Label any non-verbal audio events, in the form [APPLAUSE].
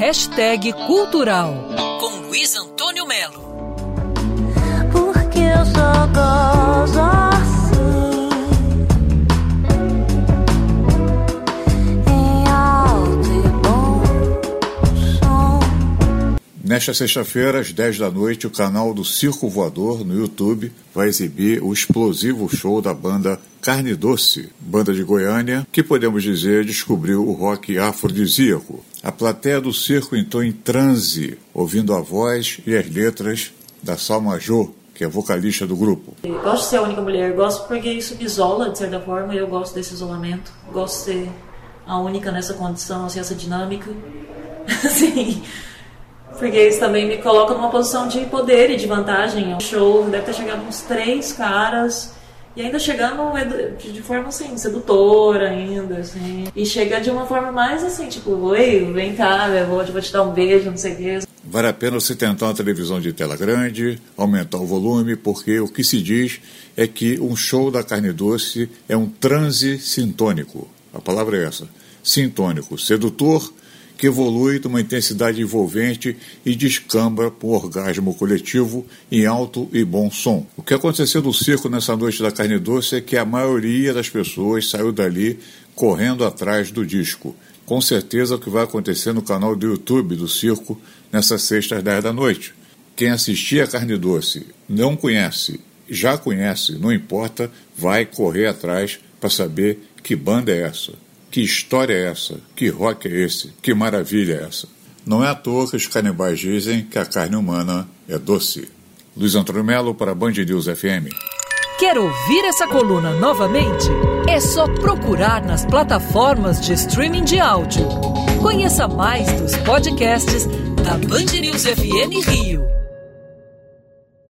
hashtag cultural com Luiz Antônio Melo. Porque eu só Nesta sexta-feira, às 10 da noite, o canal do Circo Voador no YouTube vai exibir o explosivo show da banda Carne Doce, banda de Goiânia, que podemos dizer descobriu o rock afrodisíaco. A plateia do circo entrou em transe, ouvindo a voz e as letras da Salma Jô, que é vocalista do grupo. Eu gosto de ser a única mulher, gosto porque isso me isola de certa forma e eu gosto desse isolamento. Gosto de ser a única nessa condição, assim, essa dinâmica. [LAUGHS] Assim, porque isso também me coloca numa posição de poder e de vantagem. O show deve ter chegado uns três caras e ainda chegando de forma assim, sedutora ainda, assim. E chega de uma forma mais assim, tipo, oi, vem cá, eu vou, eu vou te dar um beijo, não sei o quê. Vale a pena você tentar uma televisão de tela grande, aumentar o volume, porque o que se diz é que um show da carne doce é um transe sintônico. A palavra é essa: sintônico, sedutor, que evolui de uma intensidade envolvente e descamba para um orgasmo coletivo em alto e bom som. O que aconteceu no circo nessa noite da carne doce é que a maioria das pessoas saiu dali correndo atrás do disco. Com certeza o que vai acontecer no canal do YouTube do circo nessa sexta às 10 da noite. Quem assistir a Carne Doce não conhece, já conhece, não importa, vai correr atrás para saber que banda é essa, que história é essa, que rock é esse, que maravilha é essa. Não é à toa que os canibais dizem que a carne humana é doce. Luiz Antônio Melo para Band News FM. Quer ouvir essa coluna novamente? É só procurar nas plataformas de streaming de áudio. Conheça mais dos podcasts da Band News FM Rio.